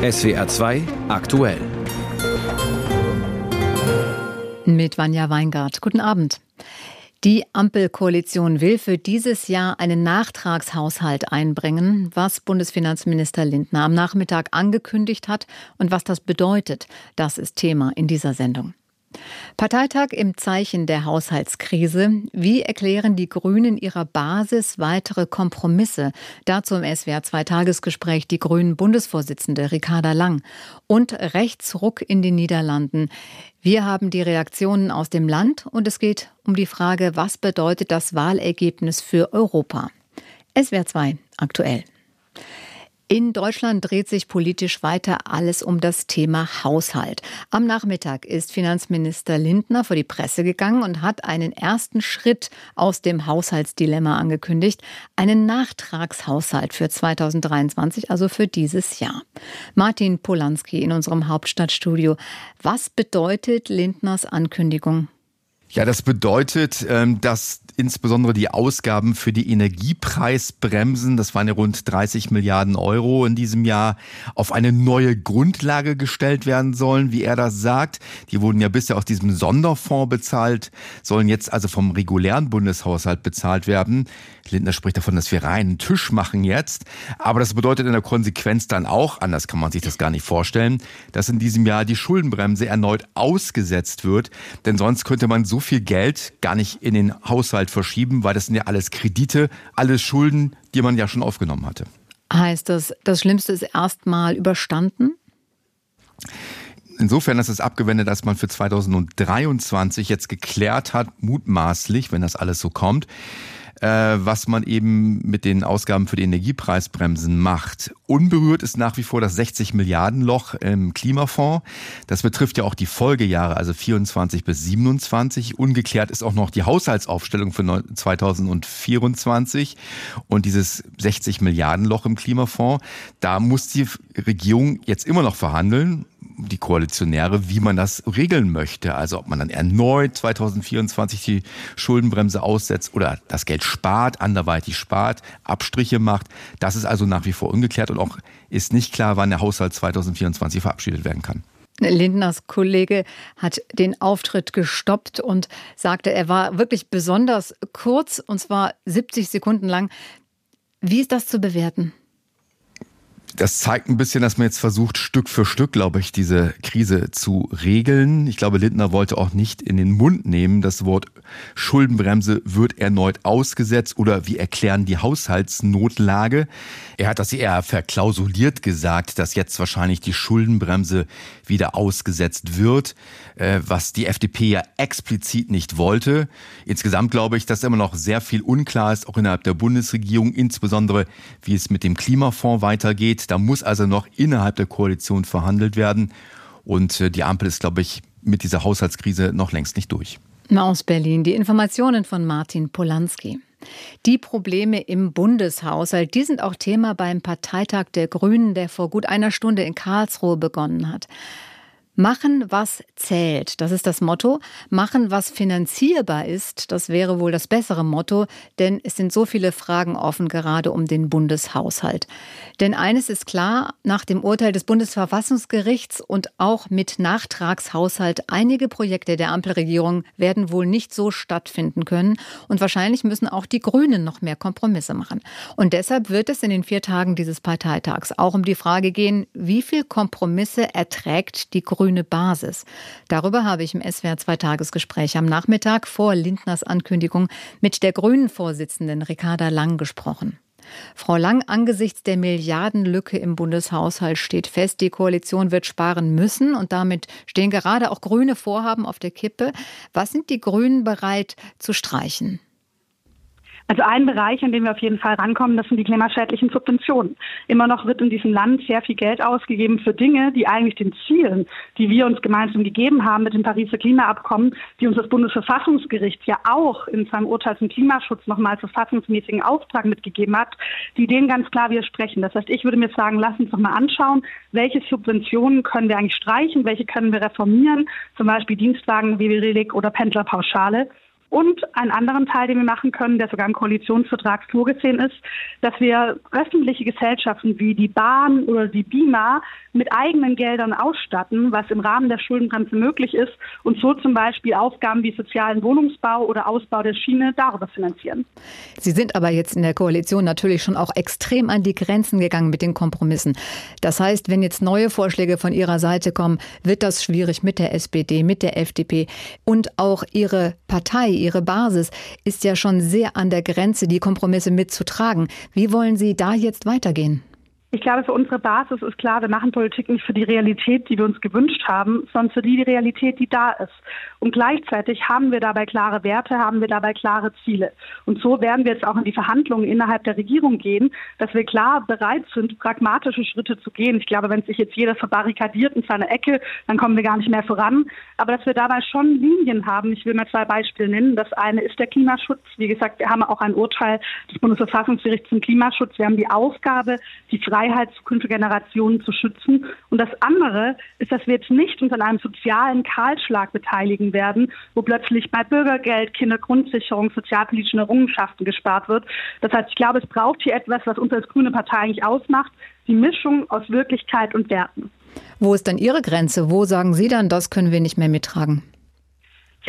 SWR 2 aktuell. Mit Vanja Weingart. Guten Abend. Die Ampelkoalition will für dieses Jahr einen Nachtragshaushalt einbringen, was Bundesfinanzminister Lindner am Nachmittag angekündigt hat und was das bedeutet. Das ist Thema in dieser Sendung. Parteitag im Zeichen der Haushaltskrise. Wie erklären die Grünen ihrer Basis weitere Kompromisse? Dazu im SWR 2 Tagesgespräch die Grünen Bundesvorsitzende Ricarda Lang und Rechtsruck in den Niederlanden. Wir haben die Reaktionen aus dem Land und es geht um die Frage, was bedeutet das Wahlergebnis für Europa? SWR 2 aktuell. In Deutschland dreht sich politisch weiter alles um das Thema Haushalt. Am Nachmittag ist Finanzminister Lindner vor die Presse gegangen und hat einen ersten Schritt aus dem Haushaltsdilemma angekündigt, einen Nachtragshaushalt für 2023, also für dieses Jahr. Martin Polanski in unserem Hauptstadtstudio. Was bedeutet Lindners Ankündigung? Ja, das bedeutet, ähm, dass insbesondere die Ausgaben für die Energiepreisbremsen, das waren ja rund 30 Milliarden Euro in diesem Jahr, auf eine neue Grundlage gestellt werden sollen, wie er das sagt. Die wurden ja bisher aus diesem Sonderfonds bezahlt, sollen jetzt also vom regulären Bundeshaushalt bezahlt werden. Lindner spricht davon, dass wir reinen Tisch machen jetzt. Aber das bedeutet in der Konsequenz dann auch, anders kann man sich das gar nicht vorstellen, dass in diesem Jahr die Schuldenbremse erneut ausgesetzt wird. Denn sonst könnte man so viel Geld gar nicht in den Haushalt verschieben, weil das sind ja alles Kredite, alles Schulden, die man ja schon aufgenommen hatte. Heißt das, das Schlimmste ist erstmal überstanden? Insofern ist es abgewendet, dass man für 2023 jetzt geklärt hat, mutmaßlich, wenn das alles so kommt, was man eben mit den Ausgaben für die Energiepreisbremsen macht. Unberührt ist nach wie vor das 60 Milliarden Loch im Klimafonds. Das betrifft ja auch die Folgejahre, also 24 bis 27. Ungeklärt ist auch noch die Haushaltsaufstellung für 2024 und dieses 60 Milliarden Loch im Klimafonds. Da muss die Regierung jetzt immer noch verhandeln die Koalitionäre, wie man das regeln möchte. Also ob man dann erneut 2024 die Schuldenbremse aussetzt oder das Geld spart, anderweitig spart, Abstriche macht. Das ist also nach wie vor ungeklärt und auch ist nicht klar, wann der Haushalt 2024 verabschiedet werden kann. Lindners Kollege hat den Auftritt gestoppt und sagte, er war wirklich besonders kurz, und zwar 70 Sekunden lang. Wie ist das zu bewerten? Das zeigt ein bisschen, dass man jetzt versucht, Stück für Stück, glaube ich, diese Krise zu regeln. Ich glaube, Lindner wollte auch nicht in den Mund nehmen, das Wort Schuldenbremse wird erneut ausgesetzt oder wir erklären die Haushaltsnotlage. Er hat das eher verklausuliert gesagt, dass jetzt wahrscheinlich die Schuldenbremse wieder ausgesetzt wird, äh, was die FDP ja explizit nicht wollte. Insgesamt glaube ich, dass immer noch sehr viel unklar ist, auch innerhalb der Bundesregierung, insbesondere wie es mit dem Klimafonds weitergeht. Da muss also noch innerhalb der Koalition verhandelt werden. Und äh, die Ampel ist, glaube ich, mit dieser Haushaltskrise noch längst nicht durch. Aus Berlin die Informationen von Martin Polanski. Die Probleme im Bundeshaushalt, die sind auch Thema beim Parteitag der Grünen, der vor gut einer Stunde in Karlsruhe begonnen hat. Machen, was zählt, das ist das Motto. Machen, was finanzierbar ist, das wäre wohl das bessere Motto, denn es sind so viele Fragen offen, gerade um den Bundeshaushalt. Denn eines ist klar, nach dem Urteil des Bundesverfassungsgerichts und auch mit Nachtragshaushalt, einige Projekte der Ampelregierung werden wohl nicht so stattfinden können und wahrscheinlich müssen auch die Grünen noch mehr Kompromisse machen. Und deshalb wird es in den vier Tagen dieses Parteitags auch um die Frage gehen, wie viel Kompromisse erträgt die Grünen grüne Basis. Darüber habe ich im SWR 2 Tagesgespräch am Nachmittag vor Lindners Ankündigung mit der Grünen-Vorsitzenden Ricarda Lang gesprochen. Frau Lang, angesichts der Milliardenlücke im Bundeshaushalt steht fest, die Koalition wird sparen müssen und damit stehen gerade auch grüne Vorhaben auf der Kippe. Was sind die Grünen bereit zu streichen? Also ein Bereich, in dem wir auf jeden Fall rankommen, das sind die klimaschädlichen Subventionen. Immer noch wird in diesem Land sehr viel Geld ausgegeben für Dinge, die eigentlich den Zielen, die wir uns gemeinsam gegeben haben mit dem Pariser Klimaabkommen, die uns das Bundesverfassungsgericht ja auch in seinem Urteil zum Klimaschutz nochmal verfassungsmäßigen Auftrag mitgegeben hat, die denen ganz klar widersprechen. Das heißt, ich würde mir sagen, lass uns doch mal anschauen, welche Subventionen können wir eigentlich streichen, welche können wir reformieren, zum Beispiel Dienstwagen, WW-Relic oder Pendlerpauschale. Und einen anderen Teil, den wir machen können, der sogar im Koalitionsvertrag vorgesehen ist, dass wir öffentliche Gesellschaften wie die Bahn oder die BIMA mit eigenen Geldern ausstatten, was im Rahmen der Schuldenbremse möglich ist und so zum Beispiel Aufgaben wie sozialen Wohnungsbau oder Ausbau der Schiene darüber finanzieren. Sie sind aber jetzt in der Koalition natürlich schon auch extrem an die Grenzen gegangen mit den Kompromissen. Das heißt, wenn jetzt neue Vorschläge von Ihrer Seite kommen, wird das schwierig mit der SPD, mit der FDP und auch Ihre Partei Ihre Basis ist ja schon sehr an der Grenze, die Kompromisse mitzutragen. Wie wollen Sie da jetzt weitergehen? Ich glaube, für unsere Basis ist klar, wir machen Politik nicht für die Realität, die wir uns gewünscht haben, sondern für die Realität, die da ist. Und gleichzeitig haben wir dabei klare Werte, haben wir dabei klare Ziele. Und so werden wir jetzt auch in die Verhandlungen innerhalb der Regierung gehen, dass wir klar bereit sind, pragmatische Schritte zu gehen. Ich glaube, wenn sich jetzt jeder verbarrikadiert in seiner Ecke, dann kommen wir gar nicht mehr voran. Aber dass wir dabei schon Linien haben. Ich will mal zwei Beispiele nennen. Das eine ist der Klimaschutz. Wie gesagt, wir haben auch ein Urteil des Bundesverfassungsgerichts zum Klimaschutz. Wir haben die Aufgabe, die Freiheit zukünftiger Generationen zu schützen. Und das andere ist, dass wir jetzt nicht uns an einem sozialen Kahlschlag beteiligen werden, wo plötzlich bei Bürgergeld, Kindergrundsicherung, sozialpolitischen Errungenschaften gespart wird. Das heißt, ich glaube, es braucht hier etwas, was uns als grüne Partei eigentlich ausmacht, die Mischung aus Wirklichkeit und Werten. Wo ist dann Ihre Grenze? Wo sagen Sie dann, das können wir nicht mehr mittragen?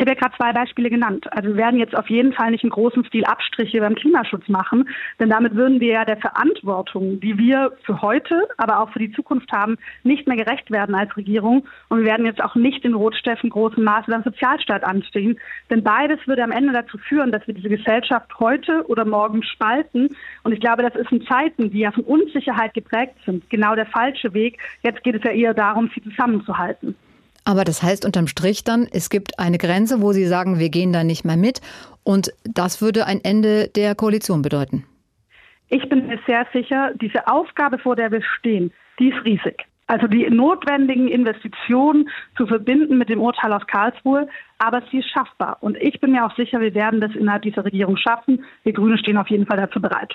Ich habe ja gerade zwei Beispiele genannt. Also wir werden jetzt auf jeden Fall nicht in großem Stil Abstriche beim Klimaschutz machen, denn damit würden wir ja der Verantwortung, die wir für heute, aber auch für die Zukunft haben, nicht mehr gerecht werden als Regierung. Und wir werden jetzt auch nicht in Rotsteffen großem Maße beim Sozialstaat anstehen. Denn beides würde am Ende dazu führen, dass wir diese Gesellschaft heute oder morgen spalten. Und ich glaube, das ist in Zeiten, die ja von Unsicherheit geprägt sind, genau der falsche Weg. Jetzt geht es ja eher darum, sie zusammenzuhalten. Aber das heißt unterm Strich dann, es gibt eine Grenze, wo Sie sagen, wir gehen da nicht mehr mit. Und das würde ein Ende der Koalition bedeuten. Ich bin mir sehr sicher, diese Aufgabe, vor der wir stehen, die ist riesig. Also die notwendigen Investitionen zu verbinden mit dem Urteil aus Karlsruhe, aber sie ist schaffbar. Und ich bin mir auch sicher, wir werden das innerhalb dieser Regierung schaffen. Wir Grüne stehen auf jeden Fall dazu bereit.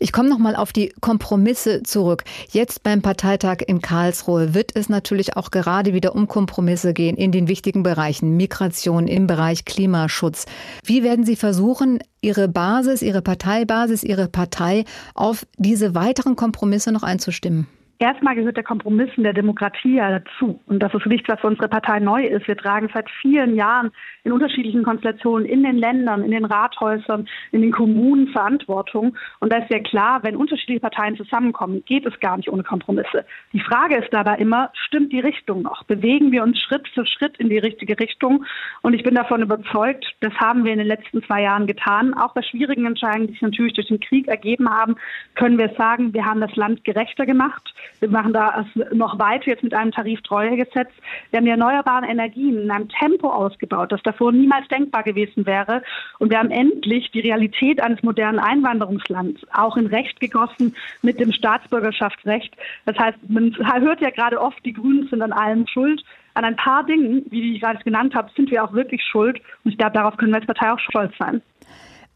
Ich komme noch mal auf die Kompromisse zurück. Jetzt beim Parteitag in Karlsruhe wird es natürlich auch gerade wieder um Kompromisse gehen in den wichtigen Bereichen Migration, im Bereich Klimaschutz. Wie werden Sie versuchen, Ihre Basis, Ihre Parteibasis, Ihre Partei auf diese weiteren Kompromisse noch einzustimmen? Erstmal gehört der Kompromiss in der Demokratie ja dazu. Und das ist nichts, was für unsere Partei neu ist. Wir tragen seit vielen Jahren in unterschiedlichen Konstellationen in den Ländern, in den Rathäusern, in den Kommunen Verantwortung. Und da ist ja klar, wenn unterschiedliche Parteien zusammenkommen, geht es gar nicht ohne Kompromisse. Die Frage ist dabei immer, stimmt die Richtung noch? Bewegen wir uns Schritt für Schritt in die richtige Richtung? Und ich bin davon überzeugt, das haben wir in den letzten zwei Jahren getan. Auch bei schwierigen Entscheidungen, die sich natürlich durch den Krieg ergeben haben, können wir sagen, wir haben das Land gerechter gemacht. Wir machen da noch weiter jetzt mit einem Tariftreuegesetz. Wir haben die erneuerbaren Energien in einem Tempo ausgebaut, das davor niemals denkbar gewesen wäre. Und wir haben endlich die Realität eines modernen Einwanderungslands auch in Recht gegossen mit dem Staatsbürgerschaftsrecht. Das heißt, man hört ja gerade oft, die Grünen sind an allem schuld. An ein paar Dingen, wie ich gerade genannt habe, sind wir auch wirklich schuld. Und ich glaube, darauf können wir als Partei auch stolz sein.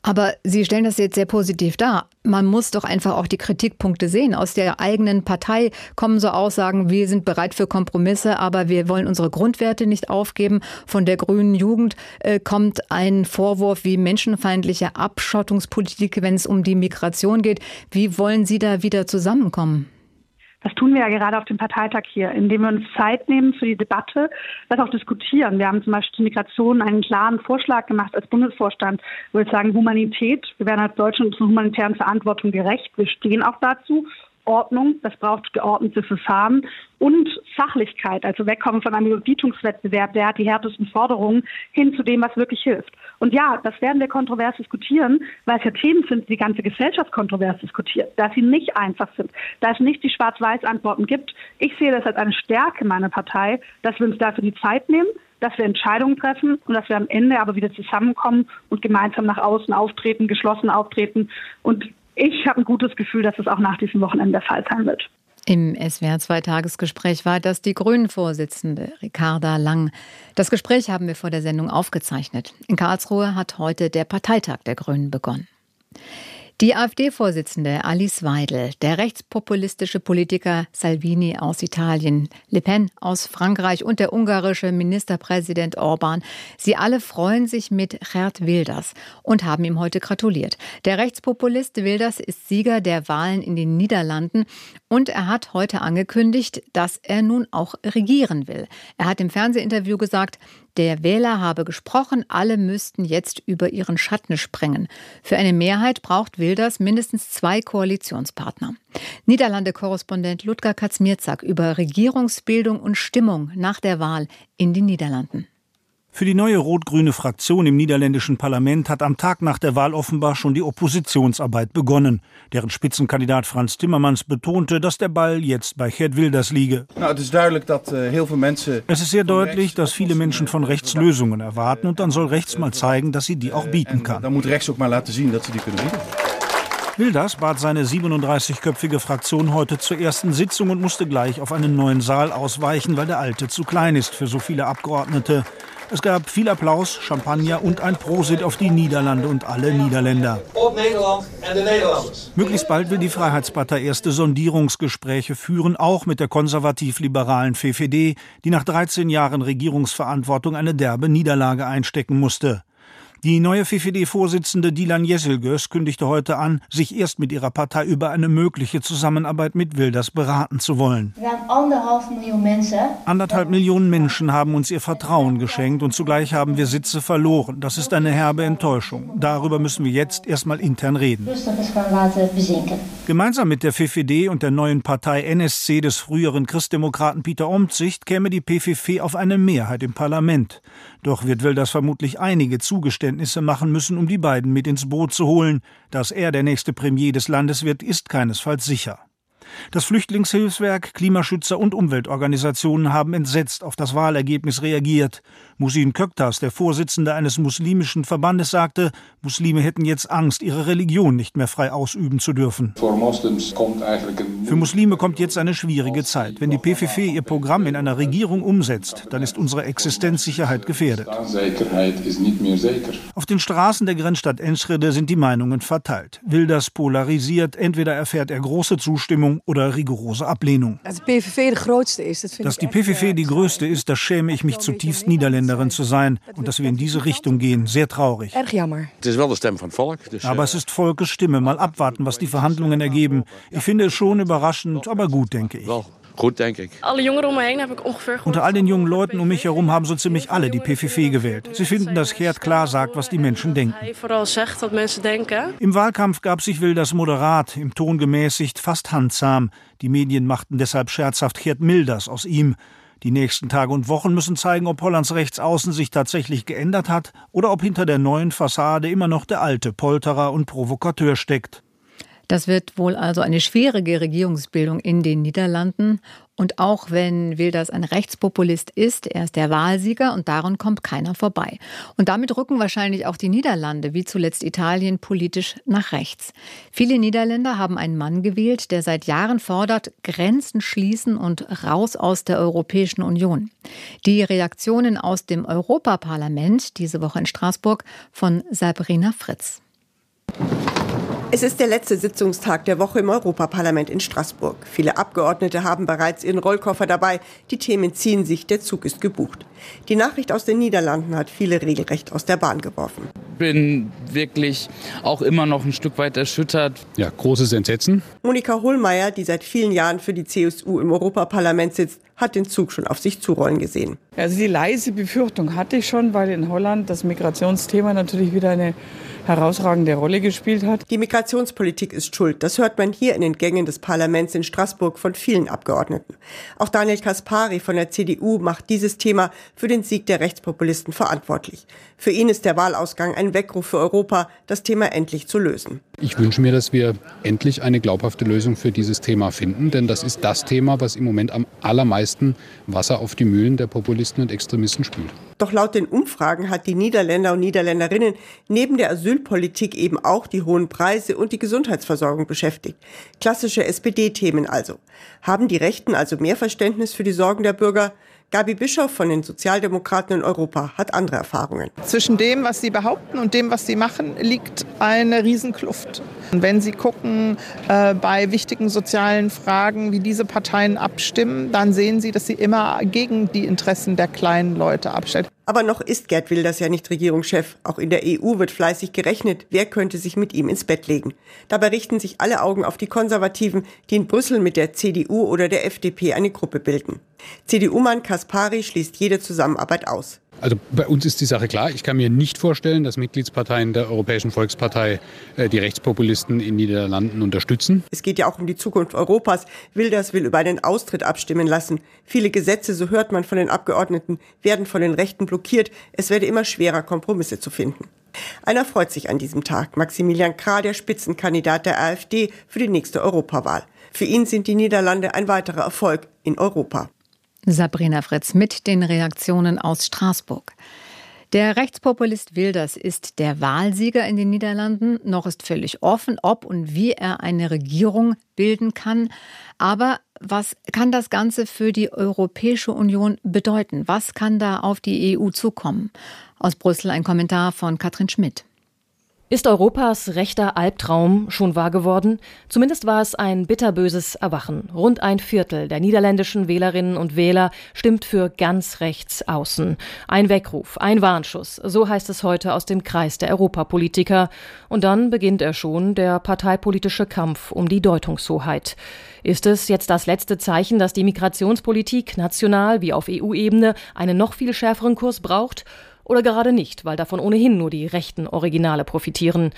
Aber Sie stellen das jetzt sehr positiv dar. Man muss doch einfach auch die Kritikpunkte sehen. Aus der eigenen Partei kommen so Aussagen, wir sind bereit für Kompromisse, aber wir wollen unsere Grundwerte nicht aufgeben. Von der grünen Jugend äh, kommt ein Vorwurf wie menschenfeindliche Abschottungspolitik, wenn es um die Migration geht. Wie wollen Sie da wieder zusammenkommen? Das tun wir ja gerade auf dem Parteitag hier, indem wir uns Zeit nehmen für die Debatte, das auch diskutieren. Wir haben zum Beispiel zur Migration einen klaren Vorschlag gemacht als Bundesvorstand, wo wir sagen, Humanität, wir werden als Deutschland unserer humanitären Verantwortung gerecht, wir stehen auch dazu Ordnung, das braucht geordnete Verfahren und Sachlichkeit, also wegkommen von einem Überbietungswettbewerb, der hat die härtesten Forderungen, hin zu dem, was wirklich hilft. Und ja, das werden wir kontrovers diskutieren, weil es ja Themen sind, die die ganze Gesellschaft kontrovers diskutiert, da sie nicht einfach sind, da es nicht die Schwarz-Weiß-Antworten gibt. Ich sehe das als eine Stärke meiner Partei, dass wir uns dafür die Zeit nehmen, dass wir Entscheidungen treffen und dass wir am Ende aber wieder zusammenkommen und gemeinsam nach außen auftreten, geschlossen auftreten und ich habe ein gutes Gefühl, dass es auch nach diesem Wochenende der Fall sein wird. Im SWR-Zwei-Tagesgespräch war das die Grünen-Vorsitzende Ricarda Lang. Das Gespräch haben wir vor der Sendung aufgezeichnet. In Karlsruhe hat heute der Parteitag der Grünen begonnen. Die AfD-Vorsitzende Alice Weidel, der rechtspopulistische Politiker Salvini aus Italien, Le Pen aus Frankreich und der ungarische Ministerpräsident Orban, sie alle freuen sich mit Gerd Wilders und haben ihm heute gratuliert. Der Rechtspopulist Wilders ist Sieger der Wahlen in den Niederlanden und er hat heute angekündigt, dass er nun auch regieren will. Er hat im Fernsehinterview gesagt, der Wähler habe gesprochen, alle müssten jetzt über ihren Schatten springen. Für eine Mehrheit braucht Wilders mindestens zwei Koalitionspartner. Niederlande-Korrespondent Ludger Katzmierzak über Regierungsbildung und Stimmung nach der Wahl in den Niederlanden. Für die neue rot-grüne Fraktion im niederländischen Parlament hat am Tag nach der Wahl offenbar schon die Oppositionsarbeit begonnen. Deren Spitzenkandidat Franz Timmermans betonte, dass der Ball jetzt bei Gerd Wilders liege. es ist sehr deutlich, dass viele Menschen von rechts Lösungen erwarten und dann soll rechts mal zeigen, dass sie die auch bieten kann. Dann muss rechts auch mal laten zien, dass sie die können bieten. Wilders bat seine 37-köpfige Fraktion heute zur ersten Sitzung und musste gleich auf einen neuen Saal ausweichen, weil der alte zu klein ist für so viele Abgeordnete. Es gab viel Applaus, Champagner und ein Prosit auf die Niederlande und alle Niederländer. Möglichst bald will die Freiheitspartei erste Sondierungsgespräche führen, auch mit der konservativ-liberalen VVD, die nach 13 Jahren Regierungsverantwortung eine derbe Niederlage einstecken musste. Die neue VVD-Vorsitzende Dilan Jesselgös kündigte heute an, sich erst mit ihrer Partei über eine mögliche Zusammenarbeit mit Wilders beraten zu wollen. Anderthalb Millionen Menschen haben uns ihr Vertrauen geschenkt und zugleich haben wir Sitze verloren. Das ist eine herbe Enttäuschung. Darüber müssen wir jetzt erstmal intern reden. Gemeinsam mit der VVD und der neuen Partei NSC des früheren Christdemokraten Peter Omtzigt käme die PVV auf eine Mehrheit im Parlament. Doch wird Wilders vermutlich einige Zugeständnisse machen müssen, um die beiden mit ins Boot zu holen. Dass er der nächste Premier des Landes wird, ist keinesfalls sicher. Das Flüchtlingshilfswerk, Klimaschützer und Umweltorganisationen haben entsetzt auf das Wahlergebnis reagiert. Musin Köktas, der Vorsitzende eines muslimischen Verbandes, sagte, Muslime hätten jetzt Angst, ihre Religion nicht mehr frei ausüben zu dürfen. Für Muslime kommt jetzt eine schwierige Zeit. Wenn die PVV ihr Programm in einer Regierung umsetzt, dann ist unsere Existenzsicherheit gefährdet. Auf den Straßen der Grenzstadt Enschede sind die Meinungen verteilt. Wilders polarisiert, entweder erfährt er große Zustimmung oder rigorose Ablehnung. Dass die PVV die größte ist, das schäme ich mich zutiefst Niederländerin zu sein und dass wir in diese Richtung gehen. Sehr traurig. Aber es ist Volkes Stimme. Mal abwarten, was die Verhandlungen ergeben. Ich finde es schon überraschend, aber gut, denke ich. Gut, denke ich. Alle Jongeren um me heen heb ik ongeveer Unter all den jungen Leuten um mich herum haben so ziemlich alle die PVV gewählt. Sie finden, dass Gerd klar sagt, was die Menschen denken. Hij vooral zegt wat mensen denken. Im Wahlkampf gab sich Wilders moderat, im Ton gemäßigt, fast handsam. Die Medien machten deshalb scherzhaft Gerd Milders aus ihm. Die nächsten Tage und Wochen müssen zeigen, ob Hollands Rechtsaußen sich tatsächlich geändert hat oder ob hinter der neuen Fassade immer noch der alte Polterer und Provokateur steckt. Das wird wohl also eine schwierige Regierungsbildung in den Niederlanden. Und auch wenn Wilders ein Rechtspopulist ist, er ist der Wahlsieger und daran kommt keiner vorbei. Und damit rücken wahrscheinlich auch die Niederlande, wie zuletzt Italien, politisch nach rechts. Viele Niederländer haben einen Mann gewählt, der seit Jahren fordert, Grenzen schließen und raus aus der Europäischen Union. Die Reaktionen aus dem Europaparlament diese Woche in Straßburg von Sabrina Fritz. Es ist der letzte Sitzungstag der Woche im Europaparlament in Straßburg. Viele Abgeordnete haben bereits ihren Rollkoffer dabei. Die Themen ziehen sich, der Zug ist gebucht. Die Nachricht aus den Niederlanden hat viele regelrecht aus der Bahn geworfen. Ich bin wirklich auch immer noch ein Stück weit erschüttert. Ja, großes Entsetzen. Monika Hohlmeier, die seit vielen Jahren für die CSU im Europaparlament sitzt, hat den Zug schon auf sich zurollen gesehen. Also die leise Befürchtung hatte ich schon, weil in Holland das Migrationsthema natürlich wieder eine herausragende Rolle gespielt hat. Die Migrationspolitik ist schuld. Das hört man hier in den Gängen des Parlaments in Straßburg von vielen Abgeordneten. Auch Daniel Kaspari von der CDU macht dieses Thema für den Sieg der Rechtspopulisten verantwortlich. Für ihn ist der Wahlausgang ein Weckruf für Europa, das Thema endlich zu lösen. Ich wünsche mir, dass wir endlich eine glaubhafte Lösung für dieses Thema finden, denn das ist das Thema, was im Moment am allermeisten Wasser auf die Mühlen der Populisten und Extremisten spült. Doch laut den Umfragen hat die Niederländer und Niederländerinnen neben der Asylpolitik eben auch die hohen Preise und die Gesundheitsversorgung beschäftigt. Klassische SPD-Themen also. Haben die Rechten also mehr Verständnis für die Sorgen der Bürger? Gabi Bischoff von den Sozialdemokraten in Europa hat andere Erfahrungen. Zwischen dem, was sie behaupten und dem, was sie machen, liegt eine Riesenkluft. Und wenn Sie gucken äh, bei wichtigen sozialen Fragen, wie diese Parteien abstimmen, dann sehen Sie, dass sie immer gegen die Interessen der kleinen Leute abstellen. Aber noch ist Gerd Wilders ja nicht Regierungschef. Auch in der EU wird fleißig gerechnet, wer könnte sich mit ihm ins Bett legen. Dabei richten sich alle Augen auf die Konservativen, die in Brüssel mit der CDU oder der FDP eine Gruppe bilden. CDU-Mann Kaspari schließt jede Zusammenarbeit aus. Also bei uns ist die Sache klar. Ich kann mir nicht vorstellen, dass Mitgliedsparteien der Europäischen Volkspartei äh, die Rechtspopulisten in Niederlanden unterstützen. Es geht ja auch um die Zukunft Europas. Wilders will über einen Austritt abstimmen lassen. Viele Gesetze, so hört man von den Abgeordneten, werden von den Rechten blockiert. Es werde immer schwerer, Kompromisse zu finden. Einer freut sich an diesem Tag. Maximilian Krah, der Spitzenkandidat der AfD für die nächste Europawahl. Für ihn sind die Niederlande ein weiterer Erfolg in Europa. Sabrina Fritz mit den Reaktionen aus Straßburg. Der Rechtspopulist Wilders ist der Wahlsieger in den Niederlanden. Noch ist völlig offen, ob und wie er eine Regierung bilden kann. Aber was kann das Ganze für die Europäische Union bedeuten? Was kann da auf die EU zukommen? Aus Brüssel ein Kommentar von Katrin Schmidt. Ist Europas rechter Albtraum schon wahr geworden? Zumindest war es ein bitterböses Erwachen. Rund ein Viertel der niederländischen Wählerinnen und Wähler stimmt für ganz rechts außen. Ein Weckruf, ein Warnschuss, so heißt es heute aus dem Kreis der Europapolitiker. Und dann beginnt er schon, der parteipolitische Kampf um die Deutungshoheit. Ist es jetzt das letzte Zeichen, dass die Migrationspolitik national wie auf EU-Ebene einen noch viel schärferen Kurs braucht? Oder gerade nicht, weil davon ohnehin nur die rechten Originale profitieren.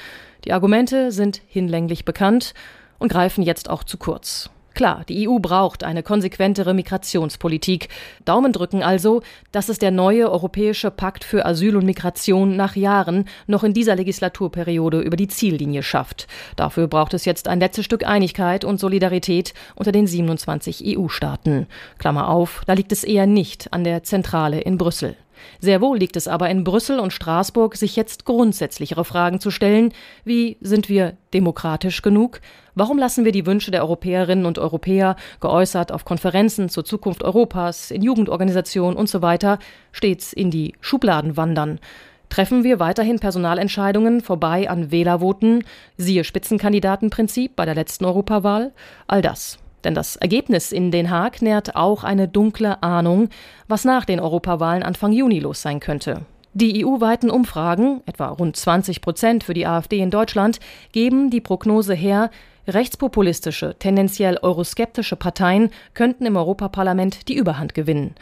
Die Argumente sind hinlänglich bekannt und greifen jetzt auch zu kurz. Klar, die EU braucht eine konsequentere Migrationspolitik. Daumen drücken also, dass es der neue Europäische Pakt für Asyl und Migration nach Jahren noch in dieser Legislaturperiode über die Ziellinie schafft. Dafür braucht es jetzt ein letztes Stück Einigkeit und Solidarität unter den 27 EU-Staaten. Klammer auf, da liegt es eher nicht an der Zentrale in Brüssel. Sehr wohl liegt es aber in Brüssel und Straßburg, sich jetzt grundsätzlichere Fragen zu stellen, wie sind wir demokratisch genug? Warum lassen wir die Wünsche der Europäerinnen und Europäer, geäußert auf Konferenzen zur Zukunft Europas, in Jugendorganisationen und so stets in die Schubladen wandern? Treffen wir weiterhin Personalentscheidungen vorbei an Wählervoten, siehe Spitzenkandidatenprinzip bei der letzten Europawahl? All das denn das Ergebnis in Den Haag nährt auch eine dunkle Ahnung, was nach den Europawahlen Anfang Juni los sein könnte. Die EU-weiten Umfragen, etwa rund 20 Prozent für die AfD in Deutschland, geben die Prognose her, rechtspopulistische, tendenziell euroskeptische Parteien könnten im Europaparlament die Überhand gewinnen.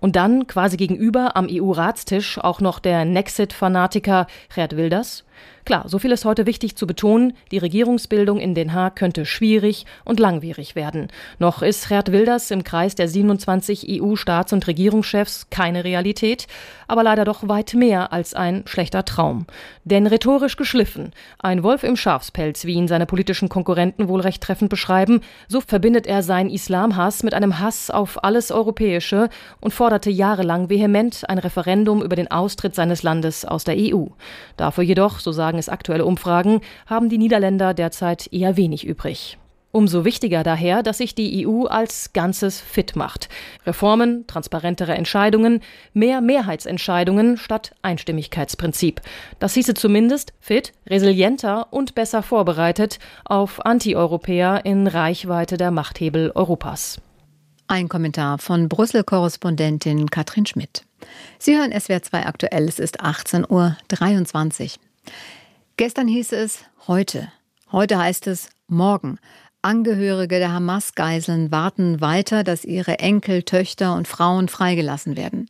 Und dann quasi gegenüber am EU-Ratstisch auch noch der Nexit-Fanatiker Gerd Wilders. Klar, so viel ist heute wichtig zu betonen, die Regierungsbildung in Den Haag könnte schwierig und langwierig werden. Noch ist Gerd Wilders im Kreis der 27 EU-Staats- und Regierungschefs keine Realität, aber leider doch weit mehr als ein schlechter Traum. Denn rhetorisch geschliffen, ein Wolf im Schafspelz, wie ihn seine politischen Konkurrenten wohl recht treffend beschreiben, so verbindet er seinen Islamhass mit einem Hass auf alles Europäische und forderte jahrelang vehement ein Referendum über den Austritt seines Landes aus der EU. Dafür jedoch, so sagen es aktuelle Umfragen, haben die Niederländer derzeit eher wenig übrig. Umso wichtiger daher, dass sich die EU als Ganzes fit macht. Reformen, transparentere Entscheidungen, mehr Mehrheitsentscheidungen statt Einstimmigkeitsprinzip. Das hieße zumindest fit, resilienter und besser vorbereitet auf Antieuropäer in Reichweite der Machthebel Europas. Ein Kommentar von Brüssel-Korrespondentin Katrin Schmidt. Sie hören SWR 2 aktuell, es ist 18.23 Uhr. Gestern hieß es heute. Heute heißt es morgen. Angehörige der Hamas-Geiseln warten weiter, dass ihre Enkel, Töchter und Frauen freigelassen werden.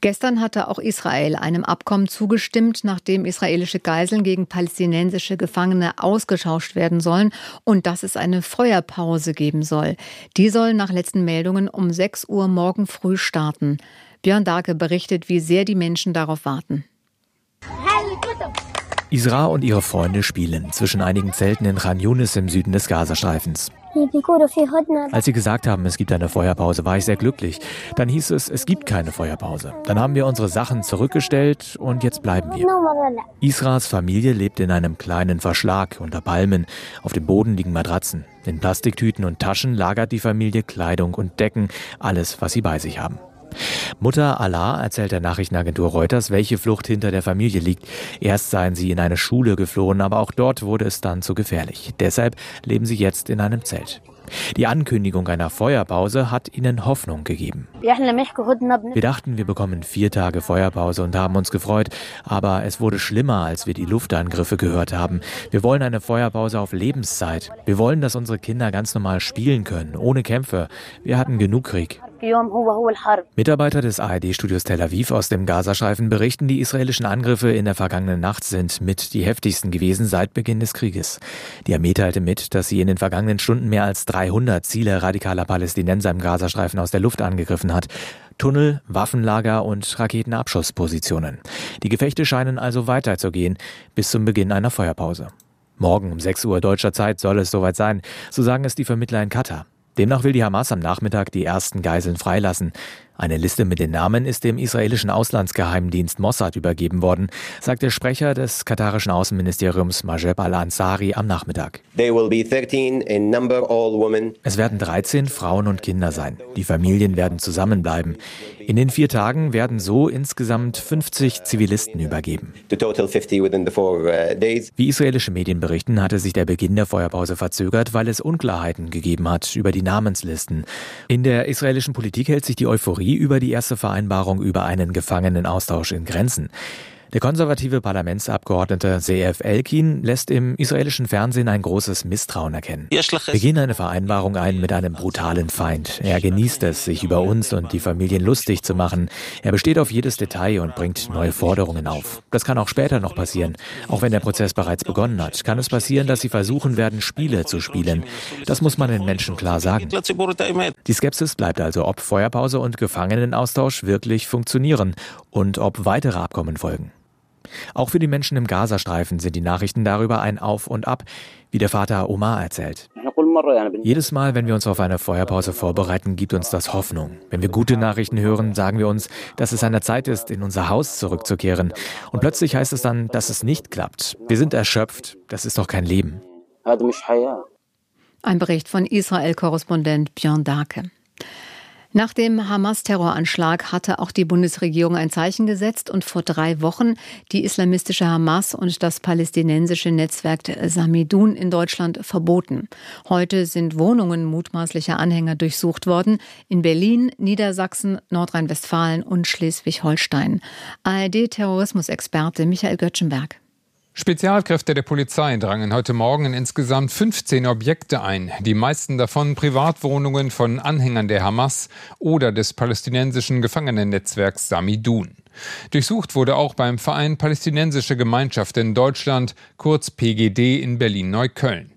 Gestern hatte auch Israel einem Abkommen zugestimmt, nachdem israelische Geiseln gegen palästinensische Gefangene ausgetauscht werden sollen und dass es eine Feuerpause geben soll. Die soll nach letzten Meldungen um 6 Uhr morgen früh starten. Björn Darke berichtet, wie sehr die Menschen darauf warten. Isra und ihre Freunde spielen zwischen einigen Zelten in Khan Yunis im Süden des Gazastreifens. Als sie gesagt haben, es gibt eine Feuerpause, war ich sehr glücklich. Dann hieß es, es gibt keine Feuerpause. Dann haben wir unsere Sachen zurückgestellt und jetzt bleiben wir. Isras Familie lebt in einem kleinen Verschlag unter Palmen. Auf dem Boden liegen Matratzen. In Plastiktüten und Taschen lagert die Familie Kleidung und Decken, alles, was sie bei sich haben. Mutter Allah erzählt der Nachrichtenagentur Reuters, welche Flucht hinter der Familie liegt. Erst seien sie in eine Schule geflohen, aber auch dort wurde es dann zu gefährlich. Deshalb leben sie jetzt in einem Zelt. Die Ankündigung einer Feuerpause hat ihnen Hoffnung gegeben. Wir dachten, wir bekommen vier Tage Feuerpause und haben uns gefreut, aber es wurde schlimmer, als wir die Luftangriffe gehört haben. Wir wollen eine Feuerpause auf Lebenszeit. Wir wollen, dass unsere Kinder ganz normal spielen können, ohne Kämpfe. Wir hatten genug Krieg. Mitarbeiter des ARD-Studios Tel Aviv aus dem Gazastreifen berichten, die israelischen Angriffe in der vergangenen Nacht sind mit die heftigsten gewesen seit Beginn des Krieges. Die Armee teilte mit, dass sie in den vergangenen Stunden mehr als 300 Ziele radikaler Palästinenser im Gazastreifen aus der Luft angegriffen hat. Tunnel, Waffenlager und Raketenabschusspositionen. Die Gefechte scheinen also weiterzugehen bis zum Beginn einer Feuerpause. Morgen um 6 Uhr deutscher Zeit soll es soweit sein, so sagen es die Vermittler in Katar. Demnach will die Hamas am Nachmittag die ersten Geiseln freilassen. Eine Liste mit den Namen ist dem israelischen Auslandsgeheimdienst Mossad übergeben worden, sagt der Sprecher des katarischen Außenministeriums Majeb al-Ansari am Nachmittag. Es werden 13 Frauen und Kinder sein. Die Familien werden zusammenbleiben. In den vier Tagen werden so insgesamt 50 Zivilisten übergeben. Uh, Wie israelische Medien berichten, hatte sich der Beginn der Feuerpause verzögert, weil es Unklarheiten gegeben hat über die Namenslisten. In der israelischen Politik hält sich die Euphorie über die erste Vereinbarung über einen Gefangenenaustausch in Grenzen. Der konservative Parlamentsabgeordnete Seef Elkin lässt im israelischen Fernsehen ein großes Misstrauen erkennen. Wir gehen eine Vereinbarung ein mit einem brutalen Feind. Er genießt es, sich über uns und die Familien lustig zu machen. Er besteht auf jedes Detail und bringt neue Forderungen auf. Das kann auch später noch passieren. Auch wenn der Prozess bereits begonnen hat, kann es passieren, dass sie versuchen werden, Spiele zu spielen. Das muss man den Menschen klar sagen. Die Skepsis bleibt also, ob Feuerpause und Gefangenenaustausch wirklich funktionieren und ob weitere Abkommen folgen. Auch für die Menschen im Gazastreifen sind die Nachrichten darüber ein Auf und Ab, wie der Vater Omar erzählt. Jedes Mal, wenn wir uns auf eine Feuerpause vorbereiten, gibt uns das Hoffnung. Wenn wir gute Nachrichten hören, sagen wir uns, dass es an der Zeit ist, in unser Haus zurückzukehren. Und plötzlich heißt es dann, dass es nicht klappt. Wir sind erschöpft. Das ist doch kein Leben. Ein Bericht von Israel-Korrespondent Björn Darke. Nach dem Hamas-Terroranschlag hatte auch die Bundesregierung ein Zeichen gesetzt und vor drei Wochen die islamistische Hamas und das palästinensische Netzwerk Samidun in Deutschland verboten. Heute sind Wohnungen mutmaßlicher Anhänger durchsucht worden in Berlin, Niedersachsen, Nordrhein-Westfalen und Schleswig-Holstein. ARD-Terrorismusexperte Michael Göttschenberg. Spezialkräfte der Polizei drangen heute Morgen in insgesamt 15 Objekte ein, die meisten davon Privatwohnungen von Anhängern der Hamas oder des palästinensischen Gefangenennetzwerks Samidun. Durchsucht wurde auch beim Verein Palästinensische Gemeinschaft in Deutschland, kurz PGD in Berlin-Neukölln.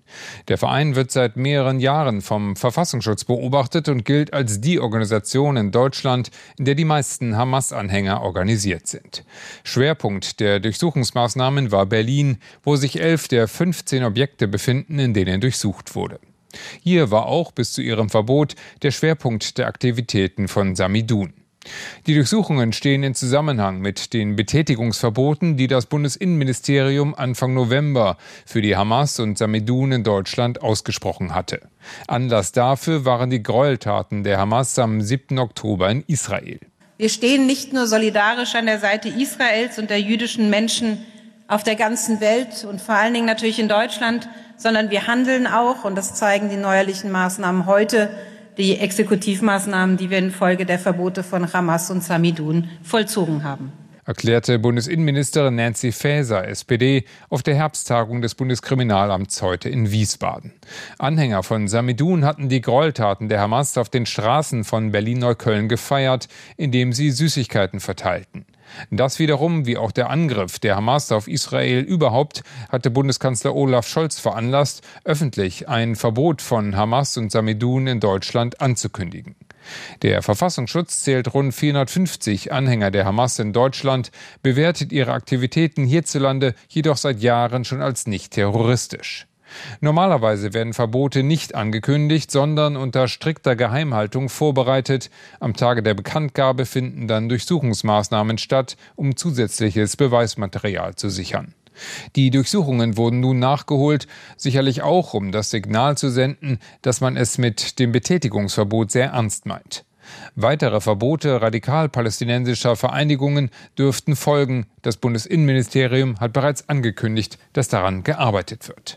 Der Verein wird seit mehreren Jahren vom Verfassungsschutz beobachtet und gilt als die Organisation in Deutschland, in der die meisten Hamas-Anhänger organisiert sind. Schwerpunkt der Durchsuchungsmaßnahmen war Berlin, wo sich elf der 15 Objekte befinden, in denen durchsucht wurde. Hier war auch bis zu ihrem Verbot der Schwerpunkt der Aktivitäten von Samidun. Die Durchsuchungen stehen in Zusammenhang mit den Betätigungsverboten, die das Bundesinnenministerium Anfang November für die Hamas und Samidun in Deutschland ausgesprochen hatte. Anlass dafür waren die Gräueltaten der Hamas am 7. Oktober in Israel. Wir stehen nicht nur solidarisch an der Seite Israels und der jüdischen Menschen auf der ganzen Welt und vor allen Dingen natürlich in Deutschland, sondern wir handeln auch, und das zeigen die neuerlichen Maßnahmen heute, die Exekutivmaßnahmen, die wir infolge der Verbote von Hamas und Samidun vollzogen haben erklärte Bundesinnenministerin Nancy Faeser, SPD, auf der Herbsttagung des Bundeskriminalamts heute in Wiesbaden. Anhänger von Samidun hatten die Gräueltaten der Hamas auf den Straßen von Berlin-Neukölln gefeiert, indem sie Süßigkeiten verteilten. Das wiederum, wie auch der Angriff der Hamas auf Israel überhaupt, hatte Bundeskanzler Olaf Scholz veranlasst, öffentlich ein Verbot von Hamas und Samidun in Deutschland anzukündigen. Der Verfassungsschutz zählt rund 450 Anhänger der Hamas in Deutschland, bewertet ihre Aktivitäten hierzulande jedoch seit Jahren schon als nicht terroristisch. Normalerweise werden Verbote nicht angekündigt, sondern unter strikter Geheimhaltung vorbereitet. Am Tage der Bekanntgabe finden dann Durchsuchungsmaßnahmen statt, um zusätzliches Beweismaterial zu sichern. Die Durchsuchungen wurden nun nachgeholt, sicherlich auch, um das Signal zu senden, dass man es mit dem Betätigungsverbot sehr ernst meint. Weitere Verbote radikal-palästinensischer Vereinigungen dürften folgen. Das Bundesinnenministerium hat bereits angekündigt, dass daran gearbeitet wird.